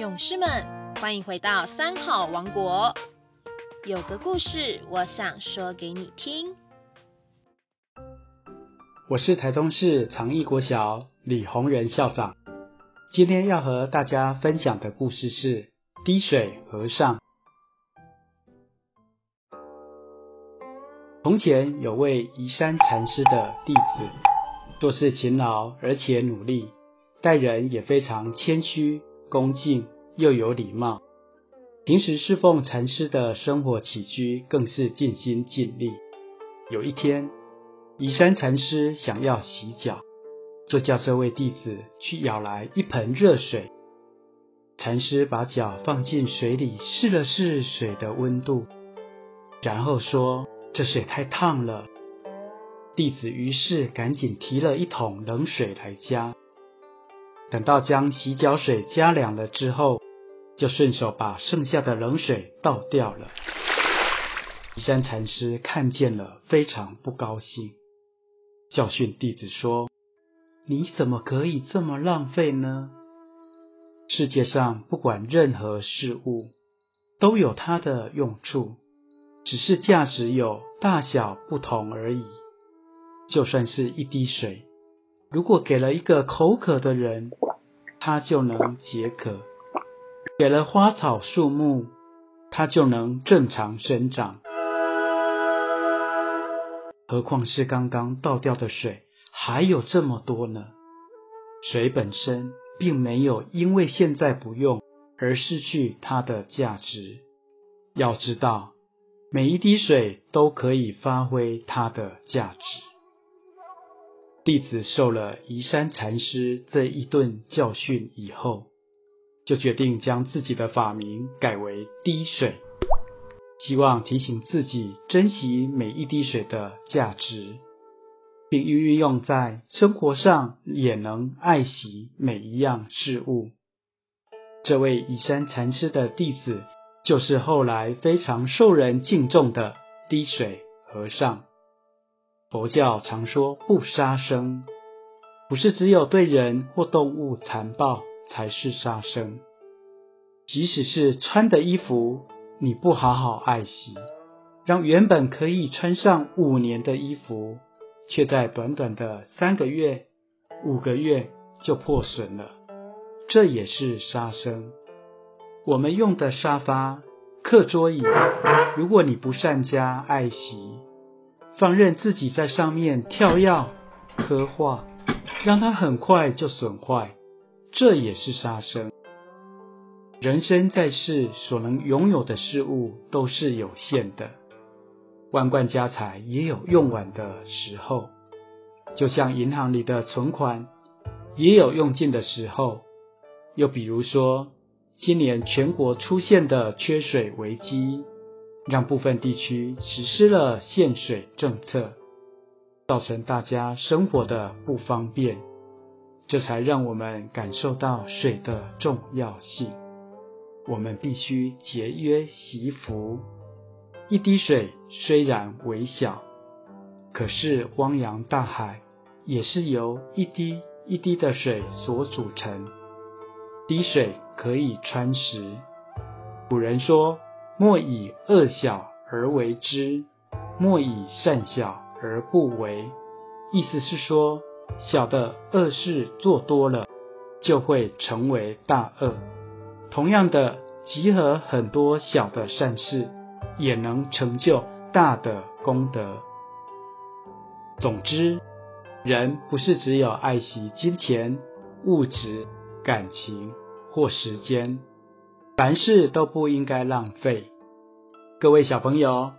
勇士们，欢迎回到三好王国。有个故事，我想说给你听。我是台中市长义国小李宏仁校长，今天要和大家分享的故事是滴水和尚。从前有位移山禅师的弟子，做事勤劳而且努力，待人也非常谦虚。恭敬又有礼貌，平时侍奉禅师的生活起居更是尽心尽力。有一天，移山禅师想要洗脚，就叫这位弟子去舀来一盆热水。禅师把脚放进水里试了试水的温度，然后说：“这水太烫了。”弟子于是赶紧提了一桶冷水来加。等到将洗脚水加凉了之后，就顺手把剩下的冷水倒掉了。移山禅师看见了，非常不高兴，教训弟子说：“你怎么可以这么浪费呢？世界上不管任何事物，都有它的用处，只是价值有大小不同而已。就算是一滴水。”如果给了一个口渴的人，他就能解渴；给了花草树木，它就能正常生长。何况是刚刚倒掉的水，还有这么多呢？水本身并没有因为现在不用而失去它的价值。要知道，每一滴水都可以发挥它的价值。弟子受了移山禅师这一顿教训以后，就决定将自己的法名改为滴水，希望提醒自己珍惜每一滴水的价值，并运用在生活上，也能爱惜每一样事物。这位移山禅师的弟子，就是后来非常受人敬重的滴水和尚。佛教常说不杀生，不是只有对人或动物残暴才是杀生。即使是穿的衣服，你不好好爱惜，让原本可以穿上五年的衣服，却在短短的三个月、五个月就破损了，这也是杀生。我们用的沙发、课桌椅，如果你不善加爱惜，放任自己在上面跳跃、刻画，让它很快就损坏，这也是杀生。人生在世，所能拥有的事物都是有限的，万贯家财也有用完的时候。就像银行里的存款，也有用尽的时候。又比如说，今年全国出现的缺水危机。让部分地区实施了限水政策，造成大家生活的不方便，这才让我们感受到水的重要性。我们必须节约惜福。一滴水虽然微小，可是汪洋大海也是由一滴一滴的水所组成。滴水可以穿石。古人说。莫以恶小而为之，莫以善小而不为。意思是说，小的恶事做多了，就会成为大恶。同样的，集合很多小的善事，也能成就大的功德。总之，人不是只有爱惜金钱、物质、感情或时间。凡事都不应该浪费。各位小朋友，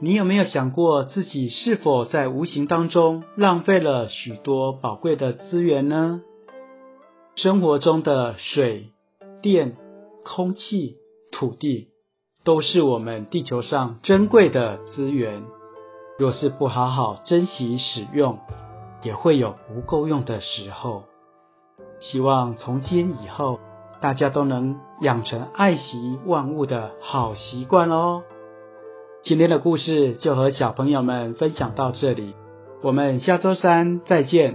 你有没有想过自己是否在无形当中浪费了许多宝贵的资源呢？生活中的水电、空气、土地，都是我们地球上珍贵的资源。若是不好好珍惜使用，也会有不够用的时候。希望从今以后。大家都能养成爱惜万物的好习惯哦。今天的故事就和小朋友们分享到这里，我们下周三再见。